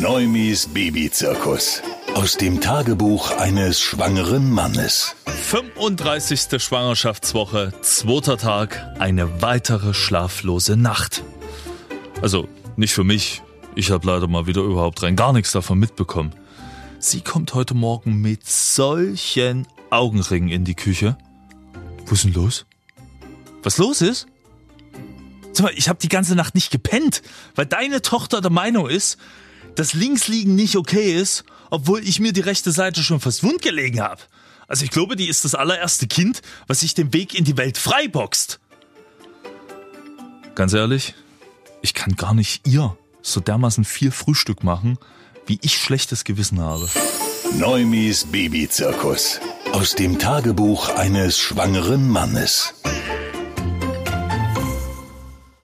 Neumis Babyzirkus. Aus dem Tagebuch eines schwangeren Mannes. 35. Schwangerschaftswoche, zweiter Tag, eine weitere schlaflose Nacht. Also nicht für mich. Ich habe leider mal wieder überhaupt rein gar nichts davon mitbekommen. Sie kommt heute Morgen mit solchen Augenringen in die Küche. Wo ist denn los? Was los ist? Sag mal, ich habe die ganze Nacht nicht gepennt, weil deine Tochter der Meinung ist, dass Linksliegen nicht okay ist, obwohl ich mir die rechte Seite schon fast wund gelegen habe. Also ich glaube, die ist das allererste Kind, was sich den Weg in die Welt freiboxt. Ganz ehrlich, ich kann gar nicht ihr so dermaßen viel Frühstück machen, wie ich schlechtes Gewissen habe. Neumis Babyzirkus. Aus dem Tagebuch eines schwangeren Mannes.